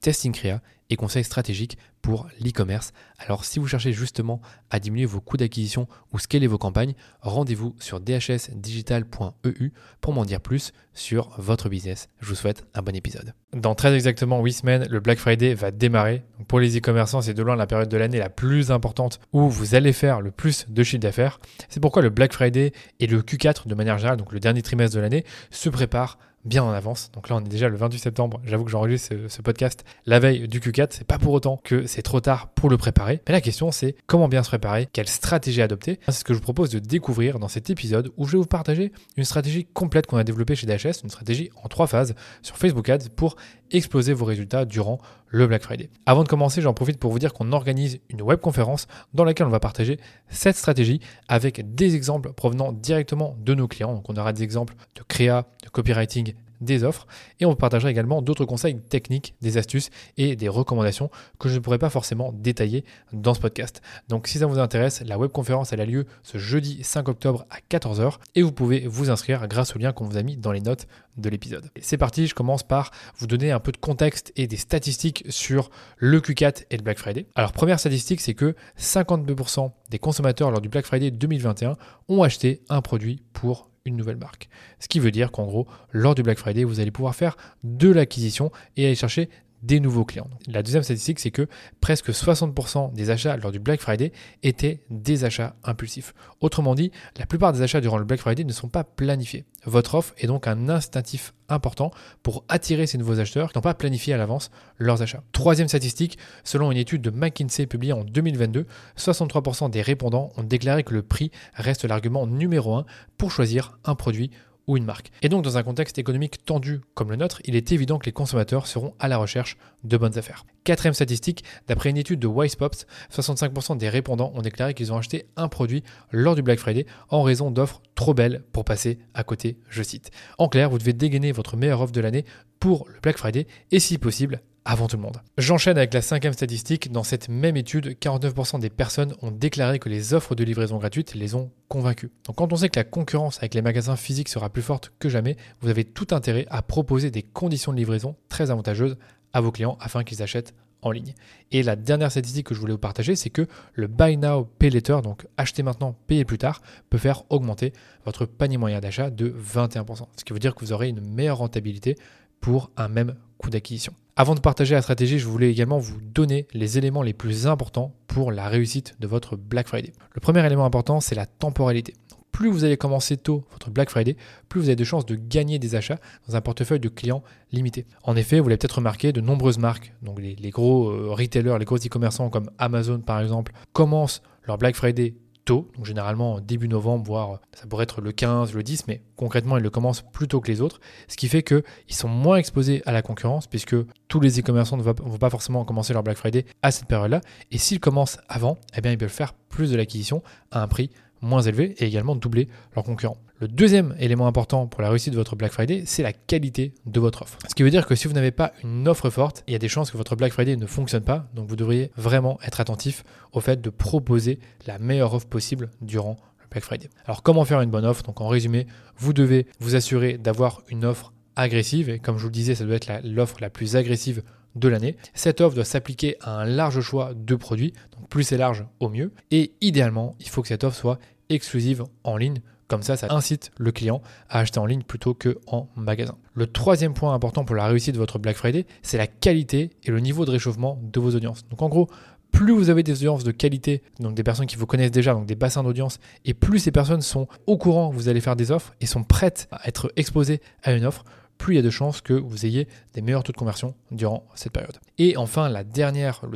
testing créa et conseils stratégiques pour l'e-commerce. Alors si vous cherchez justement à diminuer vos coûts d'acquisition ou scaler vos campagnes, rendez-vous sur dhsdigital.eu pour m'en dire plus sur votre business. Je vous souhaite un bon épisode. Dans très exactement 8 semaines, le Black Friday va démarrer. Pour les e-commerçants, c'est de loin la période de l'année la plus importante où vous allez faire le plus de chiffre d'affaires. C'est pourquoi le Black Friday et le Q4 de manière générale, donc le dernier trimestre de l'année, se préparent bien en avance. Donc là, on est déjà le 28 septembre. J'avoue que j'enregistre ce, podcast la veille du Q4. C'est pas pour autant que c'est trop tard pour le préparer. Mais la question, c'est comment bien se préparer, quelle stratégie adopter? C'est ce que je vous propose de découvrir dans cet épisode où je vais vous partager une stratégie complète qu'on a développée chez DHS, une stratégie en trois phases sur Facebook Ads pour exploser vos résultats durant le Black Friday. Avant de commencer, j'en profite pour vous dire qu'on organise une webconférence dans laquelle on va partager cette stratégie avec des exemples provenant directement de nos clients. Donc on aura des exemples de créa, de copywriting, des offres et on partagera également d'autres conseils techniques, des astuces et des recommandations que je ne pourrais pas forcément détailler dans ce podcast. Donc si ça vous intéresse, la webconférence elle a lieu ce jeudi 5 octobre à 14h et vous pouvez vous inscrire grâce au lien qu'on vous a mis dans les notes de l'épisode. C'est parti, je commence par vous donner un peu de contexte et des statistiques sur le Q4 et le Black Friday. Alors première statistique, c'est que 52% des consommateurs lors du Black Friday 2021 ont acheté un produit pour une nouvelle marque. Ce qui veut dire qu'en gros, lors du Black Friday, vous allez pouvoir faire de l'acquisition et aller chercher des nouveaux clients. La deuxième statistique, c'est que presque 60% des achats lors du Black Friday étaient des achats impulsifs. Autrement dit, la plupart des achats durant le Black Friday ne sont pas planifiés. Votre offre est donc un instinctif important pour attirer ces nouveaux acheteurs qui n'ont pas planifié à l'avance leurs achats. Troisième statistique, selon une étude de McKinsey publiée en 2022, 63% des répondants ont déclaré que le prix reste l'argument numéro un pour choisir un produit une marque. Et donc dans un contexte économique tendu comme le nôtre, il est évident que les consommateurs seront à la recherche de bonnes affaires. Quatrième statistique, d'après une étude de Wisepops, 65% des répondants ont déclaré qu'ils ont acheté un produit lors du Black Friday en raison d'offres trop belles pour passer à côté, je cite. En clair, vous devez dégainer votre meilleure offre de l'année pour le Black Friday et si possible avant tout le monde. J'enchaîne avec la cinquième statistique. Dans cette même étude, 49% des personnes ont déclaré que les offres de livraison gratuite les ont convaincus. Donc quand on sait que la concurrence avec les magasins physiques sera plus forte que jamais, vous avez tout intérêt à proposer des conditions de livraison très avantageuses à vos clients afin qu'ils achètent en ligne. Et la dernière statistique que je voulais vous partager, c'est que le buy now, pay later, donc acheter maintenant, payer plus tard, peut faire augmenter votre panier moyen d'achat de 21%. Ce qui veut dire que vous aurez une meilleure rentabilité pour un même coût d'acquisition. Avant de partager la stratégie, je voulais également vous donner les éléments les plus importants pour la réussite de votre Black Friday. Le premier élément important, c'est la temporalité. Plus vous allez commencer tôt votre Black Friday, plus vous avez de chances de gagner des achats dans un portefeuille de clients limité. En effet, vous l'avez peut-être remarqué, de nombreuses marques, donc les, gros euh, retailers, les gros e-commerçants comme Amazon par exemple, commencent leur Black Friday tôt, donc généralement début novembre, voire ça pourrait être le 15, le 10, mais concrètement ils le commencent plus tôt que les autres, ce qui fait qu'ils sont moins exposés à la concurrence, puisque tous les e-commerçants ne vont pas forcément commencer leur Black Friday à cette période-là, et s'ils commencent avant, eh bien ils peuvent faire plus de l'acquisition à un prix moins élevé et également doubler leurs concurrents. Le deuxième élément important pour la réussite de votre Black Friday, c'est la qualité de votre offre. Ce qui veut dire que si vous n'avez pas une offre forte, il y a des chances que votre Black Friday ne fonctionne pas. Donc vous devriez vraiment être attentif au fait de proposer la meilleure offre possible durant le Black Friday. Alors comment faire une bonne offre? Donc en résumé, vous devez vous assurer d'avoir une offre agressive et comme je vous le disais, ça doit être l'offre la, plus agressive de l'année. Cette offre doit s'appliquer à un large choix de produits, donc plus c'est large, au mieux. Et idéalement, il faut que cette offre soit exclusive en ligne comme ça, ça incite le client à acheter en ligne plutôt qu'en magasin. Le troisième point important pour la réussite de votre Black Friday, c'est la qualité et le niveau de réchauffement de vos audiences. Donc en gros, plus vous avez des audiences de qualité, donc des personnes qui vous connaissent déjà, donc des bassins d'audience, et plus ces personnes sont au courant que vous allez faire des offres et sont prêtes à être exposées à une offre, plus il y a de chances que vous ayez des meilleurs taux de conversion durant cette période. Et enfin, le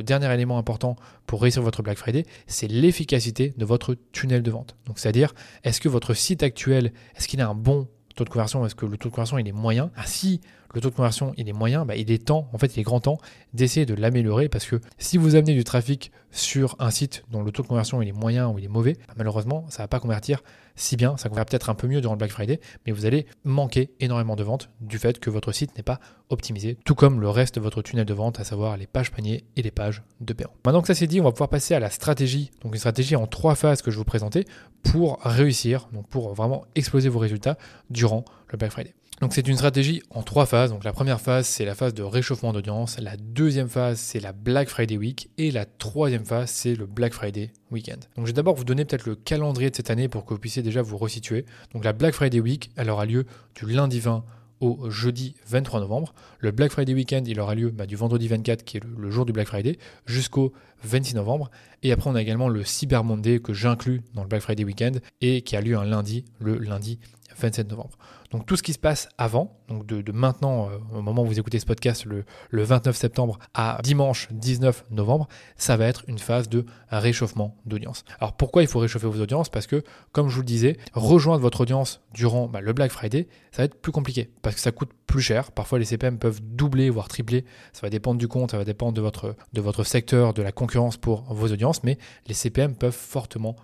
dernier élément important pour réussir votre Black Friday, c'est l'efficacité de votre tunnel de vente. Donc, c'est-à-dire, est-ce que votre site actuel, est-ce qu'il a un bon taux de conversion, est-ce que le taux de conversion il est moyen? Ah, Si le taux de conversion il est moyen, bah, il est temps, en fait il est grand temps d'essayer de l'améliorer parce que si vous amenez du trafic sur un site dont le taux de conversion est moyen ou il est mauvais, bah, malheureusement ça ne va pas convertir si bien, ça convertira peut-être un peu mieux durant le Black Friday, mais vous allez manquer énormément de ventes du fait que votre site n'est pas optimisé, tout comme le reste de votre tunnel de vente, à savoir les pages paniers et les pages de paiement. Maintenant que ça c'est dit, on va pouvoir passer à la stratégie, donc une stratégie en trois phases que je vous présenter pour réussir, donc pour vraiment exploser vos résultats durant le Black Friday. Donc c'est une stratégie en trois phases. Donc la première phase, c'est la phase de réchauffement d'audience. La deuxième phase, c'est la Black Friday Week. Et la troisième phase, c'est le Black Friday Weekend. Donc je vais d'abord vous donner peut-être le calendrier de cette année pour que vous puissiez déjà vous resituer. Donc la Black Friday Week, elle aura lieu du lundi 20 au jeudi 23 novembre. Le Black Friday Weekend, il aura lieu bah, du vendredi 24, qui est le, jour du Black Friday, jusqu'au 26 novembre. Et après, on a également le Cyber Monday que j'inclus dans le Black Friday Weekend et qui a lieu un lundi, le lundi 27 novembre. Donc tout ce qui se passe avant, donc de, maintenant, euh, au moment où vous écoutez ce podcast, le, 29 septembre à dimanche 19 novembre, ça va être une phase de réchauffement d'audience. Alors pourquoi il faut réchauffer vos audiences? Parce que, comme je vous le disais, rejoindre votre audience durant bah, le Black Friday, ça va être plus compliqué, parce que ça coûte plus cher. Parfois les CPM peuvent doubler, voire tripler. Ça va dépendre du compte, ça va dépendre de votre, de votre secteur, de la concurrence pour vos audiences, mais les CPM peuvent fortement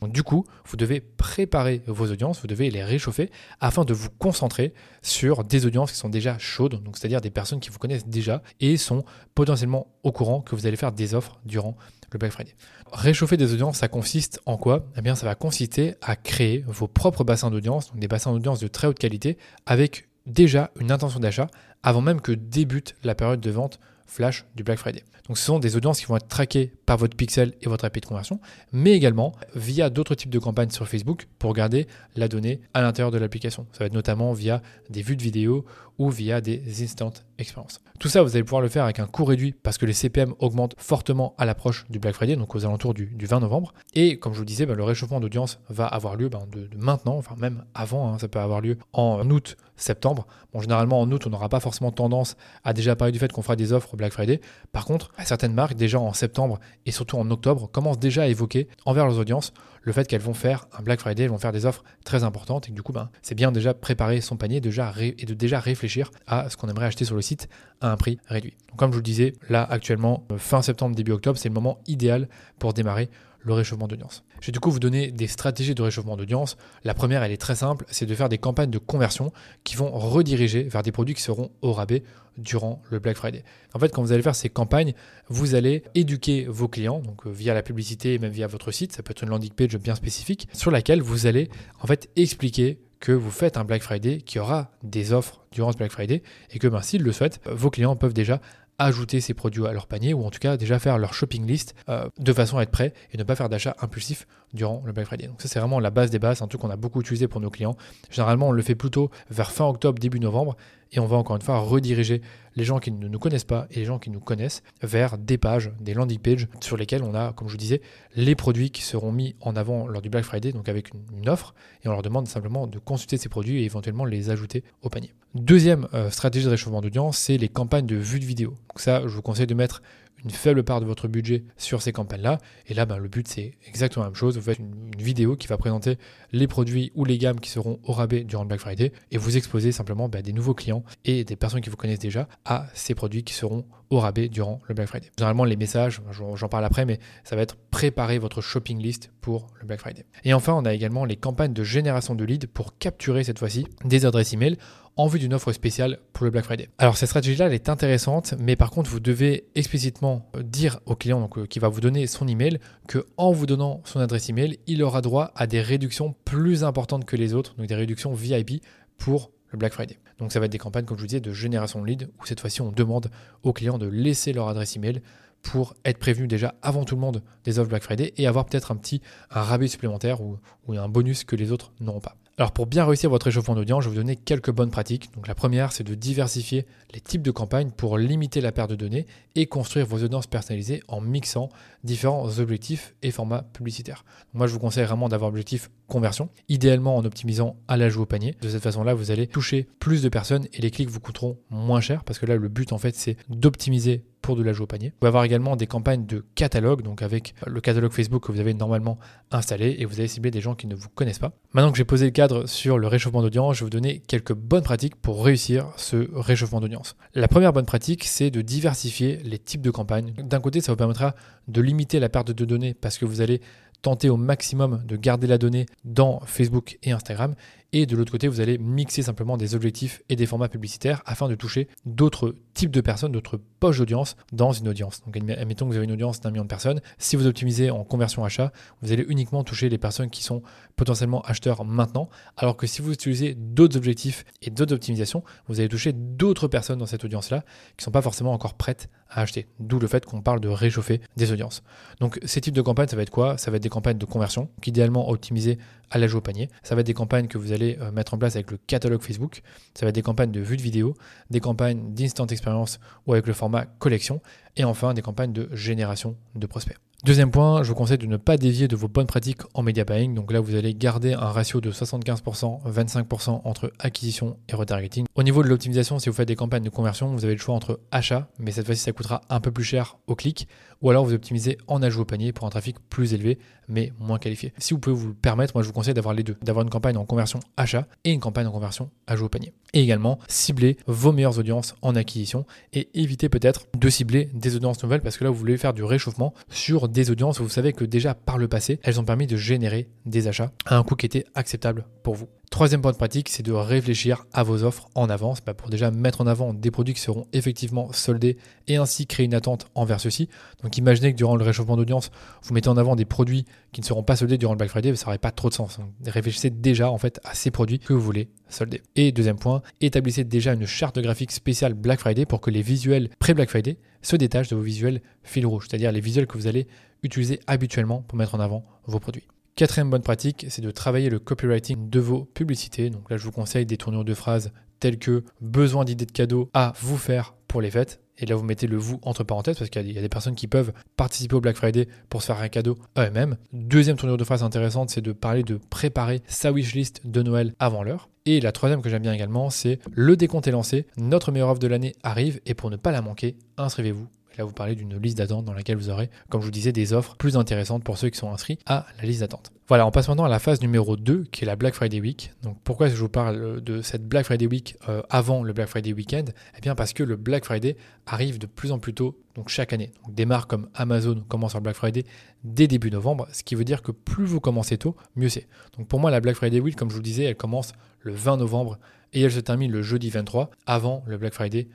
Donc, du coup, vous devez préparer vos audiences, vous devez les réchauffer afin de vous concentrer sur des audiences qui sont déjà chaudes, donc c'est-à-dire des personnes qui vous connaissent déjà et sont potentiellement au courant que vous allez faire des offres durant le Black Friday. Réchauffer des audiences, ça consiste en quoi? Eh bien, ça va consister à créer vos propres bassins d'audience, donc des bassins d'audience de très haute qualité, avec déjà une intention d'achat avant même que débute la période de vente flash du Black Friday. Donc ce sont des audiences qui vont être traquées par votre pixel et votre API de conversion, mais également via d'autres types de campagnes sur Facebook pour garder la donnée à l'intérieur de l'application. Ça va être notamment via des vues de vidéos ou via des instant experience. Tout ça, vous allez pouvoir le faire avec un coût réduit parce que les CPM augmentent fortement à l'approche du Black Friday, donc aux alentours du, 20 novembre. Et comme je vous le disais, ben, le réchauffement d'audience va avoir lieu de, maintenant, enfin même avant, hein, ça peut avoir lieu en août, septembre. Bon, généralement en août, on n'aura pas forcément tendance à déjà parler du fait qu'on fera des offres Black Friday. Par contre, certaines marques, déjà en septembre et surtout en octobre, commencent déjà à évoquer envers leurs audiences le fait qu'elles vont faire un Black Friday, elles vont faire des offres très importantes et que du coup, ben, c'est bien déjà préparer son panier déjà et de déjà réfléchir à ce qu'on aimerait acheter sur le site à un prix réduit. Donc, comme je vous le disais, là actuellement, euh, fin septembre, début octobre, c'est le moment idéal pour démarrer le réchauffement d'audience. Je vais du coup vous donner des stratégies de réchauffement d'audience. La première, elle est très simple, c'est de faire des campagnes de conversion qui vont rediriger vers des produits qui seront au rabais durant le Black Friday. En fait, quand vous allez faire ces campagnes, vous allez éduquer vos clients, donc euh, via la publicité et même via votre site, ça peut être une landing page bien spécifique, sur laquelle vous allez en fait expliquer que vous faites un Black Friday, qu'il y aura des offres durant ce Black Friday, et que ben, s'ils le souhaitent, vos clients peuvent déjà ajouter ces produits à leur panier ou en tout cas déjà faire leur shopping list euh, de façon à être prêt et ne pas faire d'achat impulsif durant le Black Friday. Donc ça c'est vraiment la base des bases, un truc qu'on a beaucoup utilisé pour nos clients. Généralement on le fait plutôt vers fin octobre, début novembre et on va encore une fois rediriger les gens qui ne nous connaissent pas et les gens qui nous connaissent vers des pages, des landing pages sur lesquelles on a, comme je vous disais, les produits qui seront mis en avant lors du Black Friday, donc avec une, offre, et on leur demande simplement de consulter ces produits et éventuellement les ajouter au panier. Deuxième euh, stratégie de réchauffement d'audience, c'est les campagnes de vue de vidéo. Donc ça, je vous conseille de mettre une faible part de votre budget sur ces campagnes-là. Et là, ben, le but, c'est exactement la même chose. Vous faites une, vidéo qui va présenter les produits ou les gammes qui seront au rabais durant le Black Friday et vous exposez simplement ben, des nouveaux clients et des personnes qui vous connaissent déjà à ces produits qui seront au rabais durant le Black Friday. Généralement, les messages, j'en parle après, mais ça va être préparer votre shopping list pour le Black Friday. Et enfin, on a également les campagnes de génération de leads pour capturer cette fois-ci des adresses email en vue d'une offre spéciale pour le Black Friday. Alors cette stratégie-là, elle est intéressante, mais par contre, vous devez explicitement dire au client euh, qui va vous donner son email que en vous donnant son adresse email, il aura droit à des réductions plus importantes que les autres, donc des réductions VIP pour le Black Friday. Donc ça va être des campagnes, comme je vous disais, de génération de leads, où cette fois-ci on demande aux clients de laisser leur adresse email pour être prévenu déjà avant tout le monde des offres Black Friday et avoir peut-être un petit un rabais supplémentaire ou un bonus que les autres n'auront pas. Alors pour bien réussir votre échauffement d'audience, je vais vous donner quelques bonnes pratiques. Donc la première, c'est de diversifier les types de campagnes pour limiter la perte de données et construire vos audiences personnalisées en mixant différents objectifs et formats publicitaires. moi, je vous conseille vraiment d'avoir l'objectif conversion, idéalement en optimisant à l'ajout au panier. De cette façon-là, vous allez toucher plus de personnes et les clics vous coûteront moins cher parce que là, le but en fait, c'est d'optimiser pour de l'ajout au panier. Vous pouvez avoir également des campagnes de catalogue, donc avec le catalogue Facebook que vous avez normalement installé et vous allez cibler des gens qui ne vous connaissent pas. Maintenant que j'ai posé le cadre sur le réchauffement d'audience, je vais vous donner quelques bonnes pratiques pour réussir ce réchauffement d'audience. La première bonne pratique, c'est de diversifier les types de campagnes. D'un côté, ça vous permettra de limiter la perte de données parce que vous allez tenter au maximum de garder la donnée dans Facebook et Instagram. Et de l'autre côté, vous allez mixer simplement des objectifs et des formats publicitaires afin de toucher d'autres types de personnes, d'autres poches d'audience dans une audience. Donc admettons que vous avez une audience d'un million de personnes. Si vous optimisez en conversion achat, vous allez uniquement toucher les personnes qui sont potentiellement acheteurs maintenant. Alors que si vous utilisez d'autres objectifs et d'autres optimisations, vous allez toucher d'autres personnes dans cette audience-là qui ne sont pas forcément encore prêtes à acheter. D'où le fait qu'on parle de réchauffer des audiences. Donc ces types de campagnes, ça va être quoi? Ça va être des campagnes de conversion, qui idéalement optimisées à l'ajout au panier. Ça va être des campagnes que vous allez euh, mettre en place avec le catalogue Facebook. Ça va être des campagnes de vue de vidéo, des campagnes d'instant expérience ou avec le format collection. Et enfin, des campagnes de génération de prospects. Deuxième point, je vous conseille de ne pas dévier de vos bonnes pratiques en media buying. Donc là, vous allez garder un ratio de 75%, 25% entre acquisition et retargeting. Au niveau de l'optimisation, si vous faites des campagnes de conversion, vous avez le choix entre achat, mais cette fois-ci, ça coûtera un peu plus cher au clic, ou alors vous optimisez en ajout au panier pour un trafic plus élevé, mais moins qualifié. Si vous pouvez vous le permettre, moi je vous conseille d'avoir les deux, d'avoir une campagne en conversion achat et une campagne en conversion ajout au panier. Et également, cibler vos meilleures audiences en acquisition et éviter peut-être de cibler des audiences nouvelles parce que là, vous voulez faire du réchauffement sur des audiences vous savez que déjà par le passé, elles ont permis de générer des achats à un coût qui était acceptable pour vous. Troisième point de pratique, c'est de réfléchir à vos offres en avance bah, pour déjà mettre en avant des produits qui seront effectivement soldés et ainsi créer une attente envers ceux-ci. Donc imaginez que durant le réchauffement d'audience, vous mettez en avant des produits qui ne seront pas soldés durant le Black Friday, ça n'aurait pas trop de sens. réfléchissez déjà en fait à ces produits que vous voulez solder. Et deuxième point, établissez déjà une charte graphique spéciale Black Friday pour que les visuels pré-Black Friday se détachent de vos visuels fil rouge, c'est-à-dire les visuels que vous allez utiliser habituellement pour mettre en avant vos produits. Quatrième bonne pratique, c'est de travailler le copywriting de vos publicités. Donc là, je vous conseille des tournures de phrases telles que besoin d'idées de cadeaux à vous faire pour les fêtes. Et là, vous mettez le vous entre parenthèses parce qu'il y, a des personnes qui peuvent participer au Black Friday pour se faire un cadeau eux-mêmes. Deuxième tournure de phrase intéressante, c'est de parler de préparer sa wishlist de Noël avant l'heure. Et la troisième que j'aime bien également, c'est le décompte est lancé, notre meilleure offre de l'année arrive et pour ne pas la manquer, inscrivez-vous Là, vous parlez d'une liste d'attente dans laquelle vous aurez, comme je vous disais, des offres plus intéressantes pour ceux qui sont inscrits à la liste d'attente. Voilà, on passe maintenant à la phase numéro 2, qui est la Black Friday Week. Donc pourquoi je vous parle de cette Black Friday Week euh, avant le Black Friday Weekend? Eh bien parce que le Black Friday arrive de plus en plus tôt, donc chaque année. Donc des marques comme Amazon commencent leur Black Friday dès début novembre, ce qui veut dire que plus vous commencez tôt, mieux c'est. Donc pour moi, la Black Friday Week, comme je vous disais, elle commence le 20 novembre et elle se termine le jeudi 23 avant le Black Friday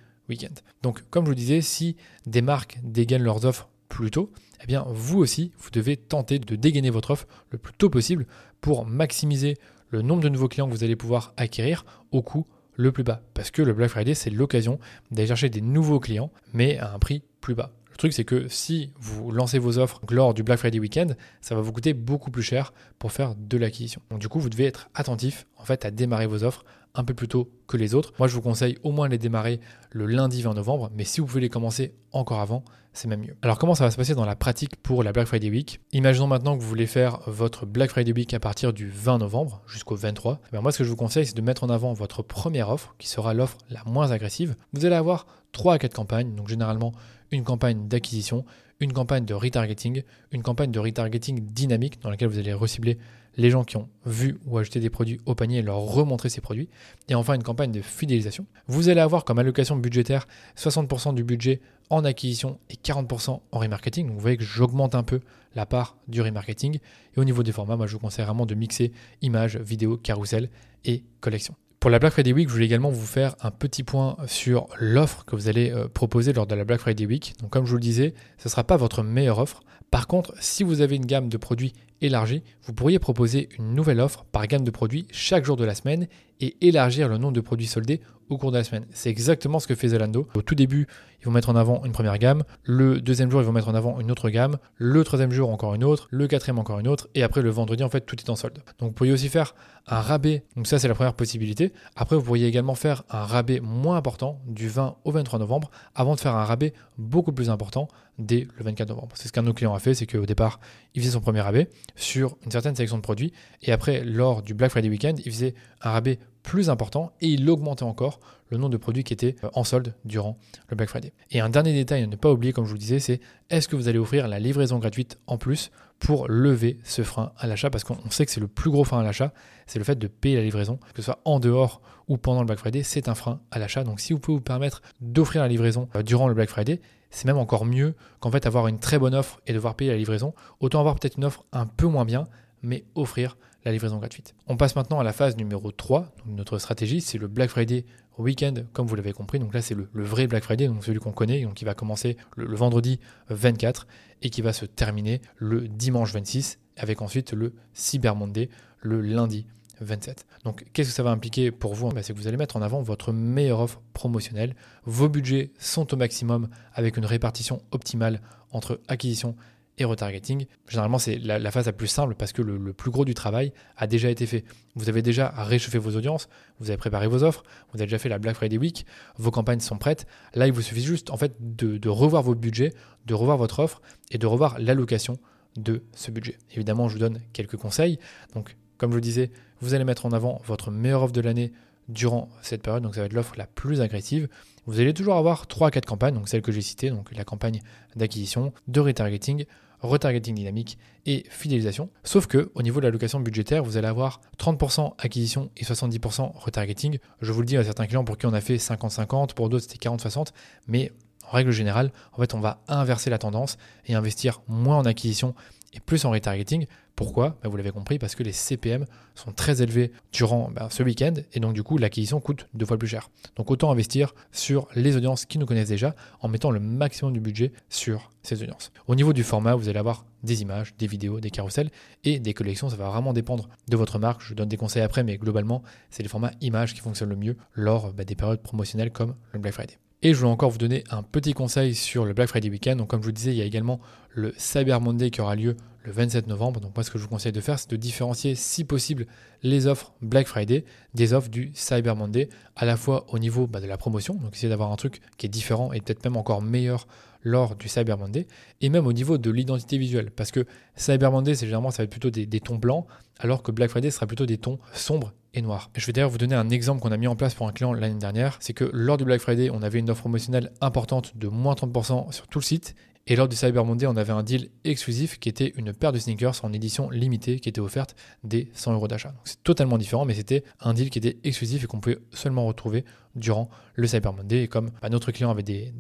Donc, comme je vous disais, si des marques dégainent leurs offres plus tôt, eh bien, vous aussi, vous devez tenter de dégainer votre offre le plus tôt possible pour maximiser le nombre de nouveaux clients que vous allez pouvoir acquérir au coût le plus bas. Parce que le Black Friday, c'est l'occasion d'aller chercher des nouveaux clients, mais à un prix plus bas. Truc, c'est que si vous lancez vos offres lors du Black Friday weekend, ça va vous coûter beaucoup plus cher pour faire de l'acquisition. Donc, du coup, vous devez être attentif en fait à démarrer vos offres un peu plus tôt que les autres. Moi, je vous conseille au moins les démarrer le lundi 20 novembre, mais si vous pouvez les commencer encore avant, c'est même mieux. Alors, comment ça va se passer dans la pratique pour la Black Friday Week? Imaginons maintenant que vous voulez faire votre Black Friday Week à partir du 20 novembre jusqu'au 23. Eh moi, ce que je vous conseille, c'est de mettre en avant votre première offre, qui sera l'offre la moins agressive. Vous allez avoir 3 à 4 campagnes, donc généralement une campagne d'acquisition, une campagne de retargeting, une campagne de retargeting dynamique dans laquelle vous allez recibler les gens qui ont vu ou acheté des produits au panier et leur remontrer ces produits. Et enfin, une campagne de fidélisation. Vous allez avoir comme allocation budgétaire 60% du budget en acquisition et 40% en remarketing. Vous voyez que j'augmente un peu la part du remarketing. Et au niveau des formats, moi je vous conseille vraiment de mixer images, vidéos, carousel et collection. Pour la Black Friday Week, je voulais également vous faire un petit point sur l'offre que vous allez euh, proposer lors de la Black Friday Week. Donc comme je vous le disais, ce ne sera pas votre meilleure offre. Par contre, si vous avez une gamme de produits élargie, vous pourriez proposer une nouvelle offre par gamme de produits chaque jour de la semaine et élargir le nombre de produits soldés au cours de la semaine. C'est exactement ce que fait Zalando. Au tout début, ils vont mettre en avant une première gamme, le deuxième jour, ils vont mettre en avant une autre gamme, le troisième jour, encore une autre, le quatrième, encore une autre, et après le vendredi, en fait, tout est en solde. Donc vous pourriez aussi faire un rabais, donc ça c'est la première possibilité. Après, vous pourriez également faire un rabais moins important du 20 au 23 novembre, avant de faire un rabais beaucoup plus important dès le 24 novembre. C'est ce qu'un de nos clients a fait, c'est qu'au départ, il faisait son premier rabais sur une certaine sélection de produits, et après, lors du Black Friday Weekend, il faisait un rabais plus important et il augmentait encore le nombre de produits qui étaient euh, en solde durant le Black Friday. Et un dernier détail à ne pas oublier, comme je vous le disais, c'est est-ce que vous allez offrir la livraison gratuite en plus pour lever ce frein à l'achat? Parce qu'on sait que c'est le plus gros frein à l'achat, c'est le fait de payer la livraison, que ce soit en dehors ou pendant le Black Friday, c'est un frein à l'achat. Donc si vous pouvez vous permettre d'offrir la livraison euh, durant le Black Friday, c'est même encore mieux qu'en fait avoir une très bonne offre et devoir payer la livraison. Autant avoir peut-être une offre un peu moins bien, mais offrir la livraison gratuite. On passe maintenant à la phase numéro 3. notre stratégie, c'est le Black Friday Weekend, comme vous l'avez compris. Donc là, c'est le, vrai Black Friday, donc celui qu'on connaît, donc qui va commencer le, vendredi 24 et qui va se terminer le dimanche 26, avec ensuite le Cyber Monday, le lundi 27. Donc, qu'est-ce que ça va impliquer pour vous? Bah, C'est que vous allez mettre en avant votre meilleure offre promotionnelle. Vos budgets sont au maximum avec une répartition optimale entre acquisition et retargeting. Généralement, c'est la, phase la plus simple parce que le, plus gros du travail a déjà été fait. Vous avez déjà réchauffé vos audiences, vous avez préparé vos offres, vous avez déjà fait la Black Friday Week, vos campagnes sont prêtes. Là, il vous suffit juste en fait de, revoir votre budget, de revoir votre offre et de revoir l'allocation de ce budget. Évidemment, je vous donne quelques conseils. Donc, comme je le disais, vous allez mettre en avant votre meilleure offre de l'année durant cette période, donc ça va être l'offre la plus agressive. Vous allez toujours avoir 3 à 4 campagnes, donc celles que j'ai citées, donc la campagne d'acquisition, de retargeting, retargeting dynamique et fidélisation. Sauf que au niveau de l'allocation budgétaire, vous allez avoir 30% acquisition et 70% retargeting. Je vous le dis à certains clients pour qui on a fait 50-50, pour d'autres c'était 40-60, mais en règle générale, en fait, on va inverser la tendance et investir moins en acquisition et plus en retargeting. Pourquoi bah, Vous l'avez compris, parce que les CPM sont très élevés durant bah, ce week-end et donc du coup l'acquisition coûte deux fois plus cher. Donc autant investir sur les audiences qui nous connaissent déjà en mettant le maximum du budget sur ces audiences. Au niveau du format, vous allez avoir des images, des vidéos, des carousels et des collections. Ça va vraiment dépendre de votre marque. Je donne des conseils après, mais globalement, c'est les formats images qui fonctionnent le mieux lors bah, des périodes promotionnelles comme le Black Friday. Et je voulais encore vous donner un petit conseil sur le Black Friday Weekend. Donc, comme je vous disais, il y a également le Cyber Monday qui aura lieu le 27 novembre. Donc, moi, ce que je vous conseille de faire, c'est de différencier, si possible, les offres Black Friday des offres du Cyber Monday, à la fois au niveau bah, de la promotion, donc essayer d'avoir un truc qui est différent et peut-être même encore meilleur lors du Cyber Monday, et même au niveau de l'identité visuelle. Parce que Cyber Monday, c'est généralement, ça va être plutôt des, tons blancs, alors que Black Friday sera plutôt des tons sombres et noir. Je vais d'ailleurs vous donner un exemple qu'on a mis en place pour un client l'année dernière. C'est que lors du Black Friday, on avait une offre promotionnelle importante de moins 30% sur tout le site. Et lors du Cyber Monday, on avait un deal exclusif qui était une paire de sneakers en édition limitée qui était offerte des 100 euros d'achat. Donc c'est totalement différent, mais c'était un deal qui était exclusif et qu'on pouvait seulement retrouver durant le Cyber Monday. Et comme bah, notre client avait des,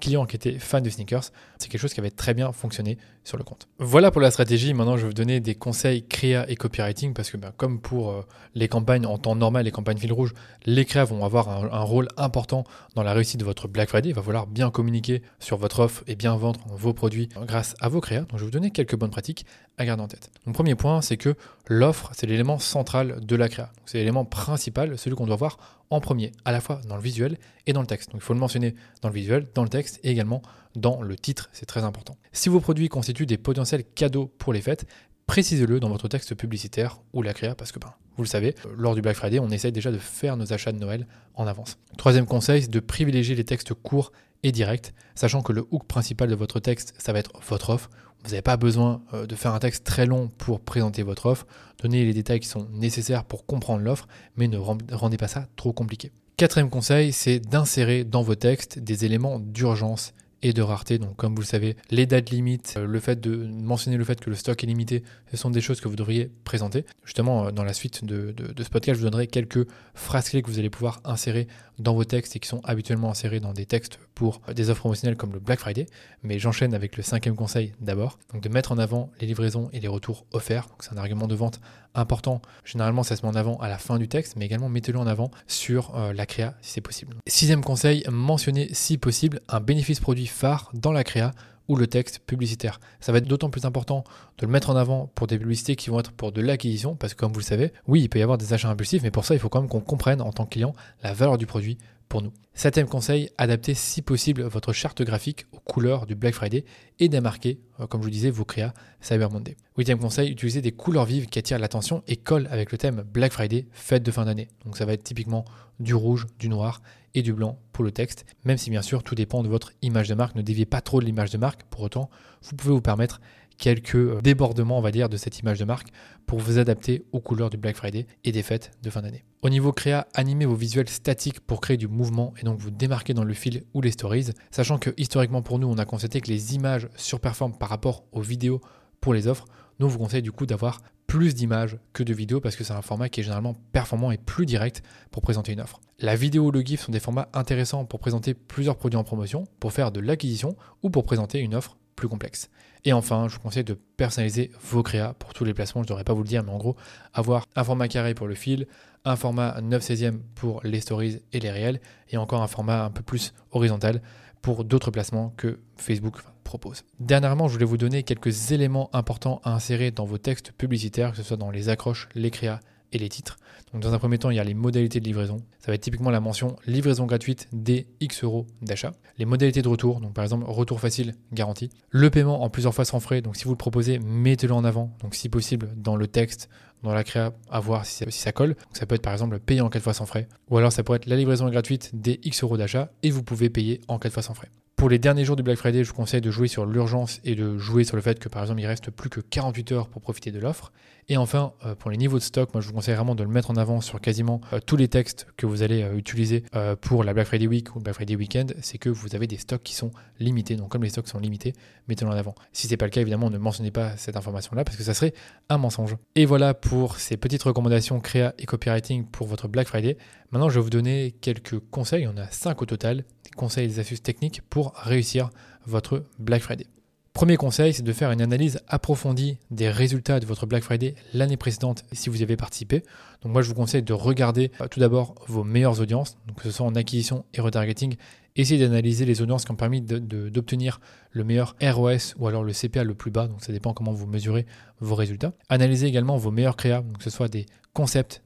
clients qui étaient fans de sneakers, c'est quelque chose qui avait très bien fonctionné sur le compte. Voilà pour la stratégie. Maintenant, je vais vous donner des conseils créa et copywriting parce que bah, comme pour euh, les campagnes en temps normal, les campagnes fil rouge, les créas vont avoir un, un, rôle important dans la réussite de votre Black Friday. Il va falloir bien communiquer sur votre offre et bien vendre vos produits grâce à vos créas. Donc, je vais vous donner quelques bonnes pratiques à garder en tête. Mon premier point, c'est que l'offre, c'est l'élément central de la créa. C'est l'élément principal, celui qu'on doit voir en premier, à la fois dans le visuel et dans le texte. Donc il faut le mentionner dans le visuel, dans le texte et également dans le titre, c'est très important. Si vos produits constituent des potentiels cadeaux pour les fêtes, précisez-le dans votre texte publicitaire ou la créa parce que ben, vous le savez, lors du Black Friday, on essaye déjà de faire nos achats de Noël en avance. Troisième conseil, c'est de privilégier les textes courts et directs, sachant que le hook principal de votre texte, ça va être votre offre vous n'avez pas besoin euh, de faire un texte très long pour présenter votre offre. Donnez les détails qui sont nécessaires pour comprendre l'offre, mais ne rendez pas ça trop compliqué. Quatrième conseil, c'est d'insérer dans vos textes des éléments d'urgence et de rareté. Donc, comme vous le savez, les dates limites, euh, le fait de mentionner le fait que le stock est limité, ce sont des choses que vous devriez présenter. Justement, euh, dans la suite de, ce podcast, je vous donnerai quelques phrases clés que vous allez pouvoir insérer dans vos textes et qui sont habituellement insérés dans des textes pour des offres promotionnelles comme le Black Friday. Mais j'enchaîne avec le cinquième conseil d'abord. Donc, de mettre en avant les livraisons et les retours offerts. c'est un argument de vente important. Généralement, ça se met en avant à la fin du texte, mais également mettez-le en avant sur euh, la créa si c'est possible. Sixième conseil, mentionnez si possible un bénéfice produit phare dans la créa ou le texte publicitaire. Ça va être d'autant plus important de le mettre en avant pour des publicités qui vont être pour de l'acquisition, parce que comme vous le savez, oui, il peut y avoir des achats impulsifs, mais pour ça, il faut quand même qu'on comprenne en tant que client la valeur du produit pour nous. Septième conseil, adaptez si possible votre charte graphique aux couleurs du Black Friday et démarquez, euh, comme je vous disais, vos créas Cyber Monday. Huitième conseil, utilisez des couleurs vives qui attirent l'attention et collent avec le thème Black Friday, fête de fin d'année. Donc ça va être typiquement du rouge, du noir et du blanc pour le texte, même si bien sûr tout dépend de votre image de marque. Ne déviez pas trop de l'image de marque, pour autant, vous pouvez vous permettre quelques euh, débordements, on va dire, de cette image de marque pour vous adapter aux couleurs du Black Friday et des fêtes de fin d'année. Au niveau créa, animez vos visuels statiques pour créer du mouvement et donc vous démarquer dans le fil ou les stories, sachant que historiquement pour nous, on a constaté que les images surperforment par rapport aux vidéos pour les offres. Nous, vous conseille du coup d'avoir plus d'images que de vidéos parce que c'est un format qui est généralement performant et plus direct pour présenter une offre. La vidéo ou le GIF sont des formats intéressants pour présenter plusieurs produits en promotion, pour faire de l'acquisition ou pour présenter une offre complexe. Et enfin, je vous conseille de personnaliser vos créas pour tous les placements. Je ne devrais pas vous le dire, mais en gros, avoir un format carré pour le fil, un format 9 16e pour les stories et les réels, et encore un format un peu plus horizontal pour d'autres placements que Facebook propose. Dernièrement, je voulais vous donner quelques éléments importants à insérer dans vos textes publicitaires, que ce soit dans les accroches, les créas et les titres. Donc dans un premier temps, il y a les modalités de livraison. Ça va être typiquement la mention livraison gratuite des X euros d'achat. Les modalités de retour, donc par exemple retour facile garanti. Le paiement en plusieurs fois sans frais, donc si vous le proposez, mettez-le en avant. Donc si possible dans le texte, dans la créa, à voir si ça, colle. Ça peut être par exemple payer en 4 fois sans frais. Ou alors ça pourrait être la livraison gratuite des X euros d'achat et vous pouvez payer en 4 fois sans frais. Pour les derniers jours du Black Friday, je vous conseille de jouer sur l'urgence et de jouer sur le fait que par exemple il reste plus que 48 heures pour profiter de l'offre. Et enfin, euh, pour les niveaux de stock, moi je vous conseille vraiment de le mettre en avant sur quasiment euh, tous les textes que vous allez euh, utiliser pour la Black Friday Week ou Black Friday Weekend, c'est que vous avez des stocks qui sont limités. Donc comme les stocks sont limités, mettez-le en avant. Si ce n'est pas le cas, évidemment, ne mentionnez pas cette information-là parce que ça serait un mensonge. Et voilà pour ces petites recommandations créa et copywriting pour votre Black Friday. Maintenant, je vais vous donner quelques conseils, on a 5 au total, des conseils et des astuces techniques pour réussir votre Black Friday. Premier conseil, c'est de faire une analyse approfondie des résultats de votre Black Friday l'année précédente si vous y avez participé. Donc moi je vous conseille de regarder euh, tout d'abord vos meilleures audiences, donc que ce soit en acquisition et retargeting. Essayez d'analyser les audiences qui ont permis d'obtenir le meilleur ROS ou alors le CPA le plus bas, donc ça dépend comment vous mesurez vos résultats. Analysez également vos meilleurs créas, donc que ce soit des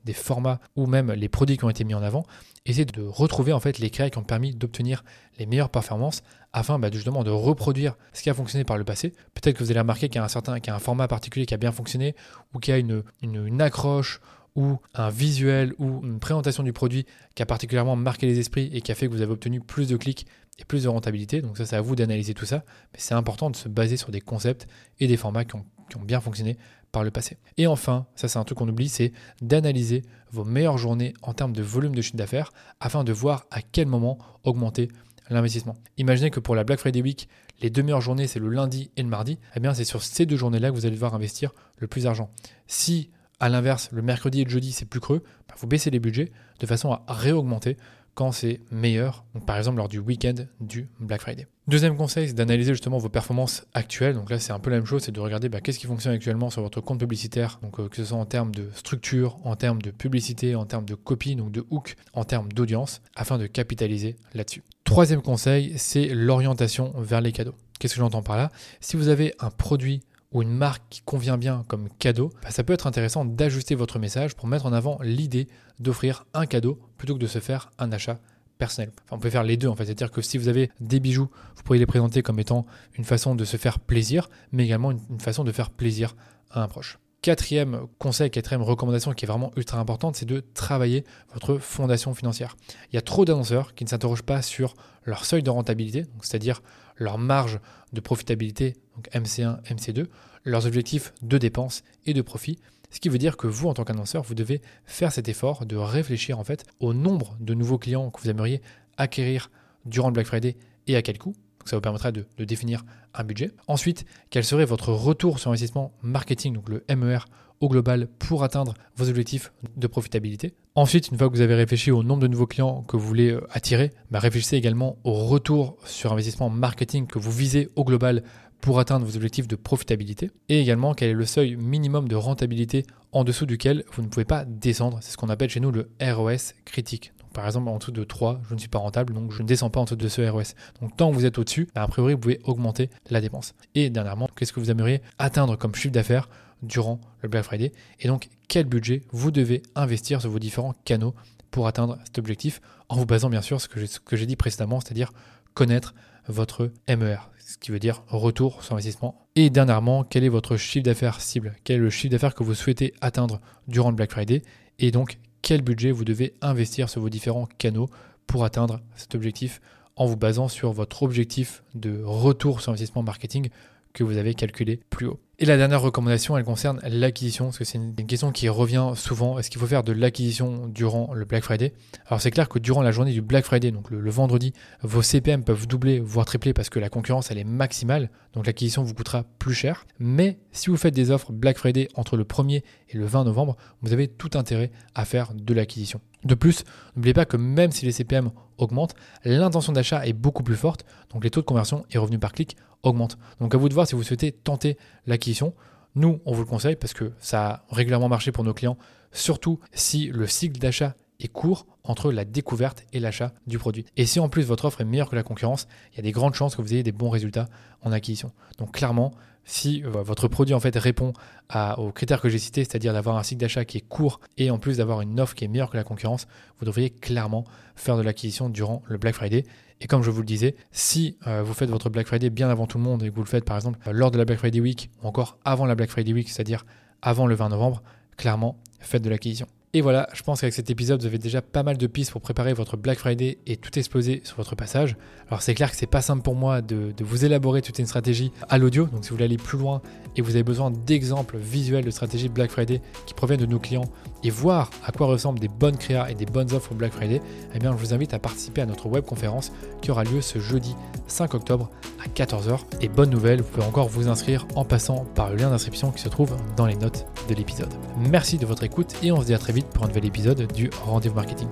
des formats ou même les produits qui ont été mis en avant. Essayez de retrouver en fait les créas qui ont permis d'obtenir les meilleures performances afin bah, justement de reproduire ce qui a fonctionné par le passé. Peut-être que vous allez remarquer qu'il y a un certain, qu'il a un format particulier qui a bien fonctionné ou qu'il y a une, accroche ou un visuel ou une présentation du produit qui a particulièrement marqué les esprits et qui a fait que vous avez obtenu plus de clics et plus de rentabilité. Donc ça, c'est à vous d'analyser tout ça. Mais c'est important de se baser sur des concepts et des formats qui ont bien fonctionné le passé. Et enfin, ça c'est un truc qu'on oublie, c'est d'analyser vos meilleures journées en termes de volume de chiffre d'affaires afin de voir à quel moment augmenter l'investissement. Imaginez que pour la Black Friday Week, les deux meilleures journées, c'est le lundi et le mardi. Eh bien, c'est sur ces deux journées-là que vous allez devoir investir le plus d'argent. Si, à l'inverse, le mercredi et le jeudi, c'est plus creux, bah, vous baissez les budgets de façon à réaugmenter quand c'est meilleur, par exemple lors du week-end du Black Friday. Deuxième conseil, c'est d'analyser justement vos performances actuelles. Donc là, c'est un peu la même chose, c'est de regarder bah, qu'est-ce qui fonctionne actuellement sur votre compte publicitaire, euh, que ce soit en termes de structure, en termes de publicité, en termes de copie, donc de hook, en termes d'audience, afin de capitaliser là-dessus. Troisième conseil, c'est l'orientation vers les cadeaux. Qu'est-ce que j'entends par là? Si vous avez un produit ou une marque qui convient bien comme cadeau, bah, ça peut être intéressant d'ajuster votre message pour mettre en avant l'idée d'offrir un cadeau plutôt que de se faire un achat personnel. Enfin, on peut faire les deux en fait, c'est-à-dire que si vous avez des bijoux, vous pourriez les présenter comme étant une façon de se faire plaisir, mais également une, façon de faire plaisir à un proche. Quatrième conseil, quatrième recommandation qui est vraiment ultra importante, c'est de travailler votre fondation financière. Il y a trop d'annonceurs qui ne s'interrogent pas sur leur seuil de rentabilité, c'est-à-dire leur marge de profitabilité, donc MC1, MC2, leurs objectifs de dépenses et de profit. Ce qui veut dire que vous, en tant qu'annonceur, vous devez faire cet effort de réfléchir en fait au nombre de nouveaux clients que vous aimeriez acquérir durant le Black Friday et à quel coût. Ça vous permettra de, de, définir un budget. Ensuite, quel serait votre retour sur investissement marketing, donc le MER au global pour atteindre vos objectifs de profitabilité? Ensuite, une fois que vous avez réfléchi au nombre de nouveaux clients que vous voulez euh, attirer, bah, réfléchissez également au retour sur investissement marketing que vous visez au global pour atteindre vos objectifs de profitabilité et également quel est le seuil minimum de rentabilité en dessous duquel vous ne pouvez pas descendre? C'est ce qu'on appelle chez nous le ROS critique. Par exemple en dessous de 3, je ne suis pas rentable, donc je ne descends pas en dessous de ce ROS. Donc tant que vous êtes au-dessus, bah, a priori, vous pouvez augmenter la dépense. Et dernièrement, qu'est-ce que vous aimeriez atteindre comme chiffre d'affaires durant le Black Friday? Et donc, quel budget vous devez investir sur vos différents canaux pour atteindre cet objectif en vous basant bien sûr ce que j'ai dit précédemment, c'est-à-dire connaître votre MER, ce qui veut dire retour sur investissement. Et dernièrement, quel est votre chiffre d'affaires cible? Quel est le chiffre d'affaires que vous souhaitez atteindre durant le Black Friday? Et donc, quel budget vous devez investir sur vos différents canaux pour atteindre cet objectif en vous basant sur votre objectif de retour sur investissement marketing que vous avez calculé plus haut. Et la dernière recommandation, elle concerne l'acquisition, parce que c'est une question qui revient souvent. Est-ce qu'il faut faire de l'acquisition durant le Black Friday? Alors c'est clair que durant la journée du Black Friday, donc le, vendredi, vos CPM peuvent doubler, voire tripler, parce que la concurrence, elle est maximale, donc l'acquisition vous coûtera plus cher. Mais si vous faites des offres Black Friday entre le 1er et le 20 novembre, vous avez tout intérêt à faire de l'acquisition. De plus, n'oubliez pas que même si les CPM augmentent, l'intention d'achat est beaucoup plus forte, donc les taux de conversion et revenus par clic augmentent. Donc à vous de voir si vous souhaitez tenter l'acquisition. Nous, on vous le conseille parce que ça a régulièrement marché pour nos clients, surtout si le cycle d'achat est court entre la découverte et l'achat du produit. Et si en plus votre offre est meilleure que la concurrence, il y a des grandes chances que vous ayez des bons résultats en acquisition. Donc clairement, si euh, votre produit en fait répond aux critères que j'ai cités, c'est-à-dire d'avoir un cycle d'achat qui est court et en plus d'avoir une offre qui est meilleure que la concurrence, vous devriez clairement faire de l'acquisition durant le Black Friday. Et comme je vous le disais, si euh, vous faites votre Black Friday bien avant tout le monde et que vous le faites par exemple lors de la Black Friday Week ou encore avant la Black Friday Week, c'est-à-dire avant le 20 novembre, clairement, faites de l'acquisition. Et voilà, je pense qu'avec cet épisode, vous avez déjà pas mal de pistes pour préparer votre Black Friday et tout exploser sur votre passage. Alors c'est clair que c'est pas simple pour moi de, vous élaborer toute une stratégie à l'audio, donc si vous voulez aller plus loin et vous avez besoin d'exemples visuels de stratégie Black Friday qui proviennent de nos clients et voir à quoi ressemblent des bonnes créas et des bonnes offres Black Friday, eh bien je vous invite à participer à notre webconférence qui aura lieu ce jeudi 5 octobre à 14h. Et bonne nouvelle, vous pouvez encore vous inscrire en passant par le lien d'inscription qui se trouve dans les notes de l'épisode. Merci de votre écoute et on se dit à très vite pour un nouvel épisode du Rendez-vous Marketing.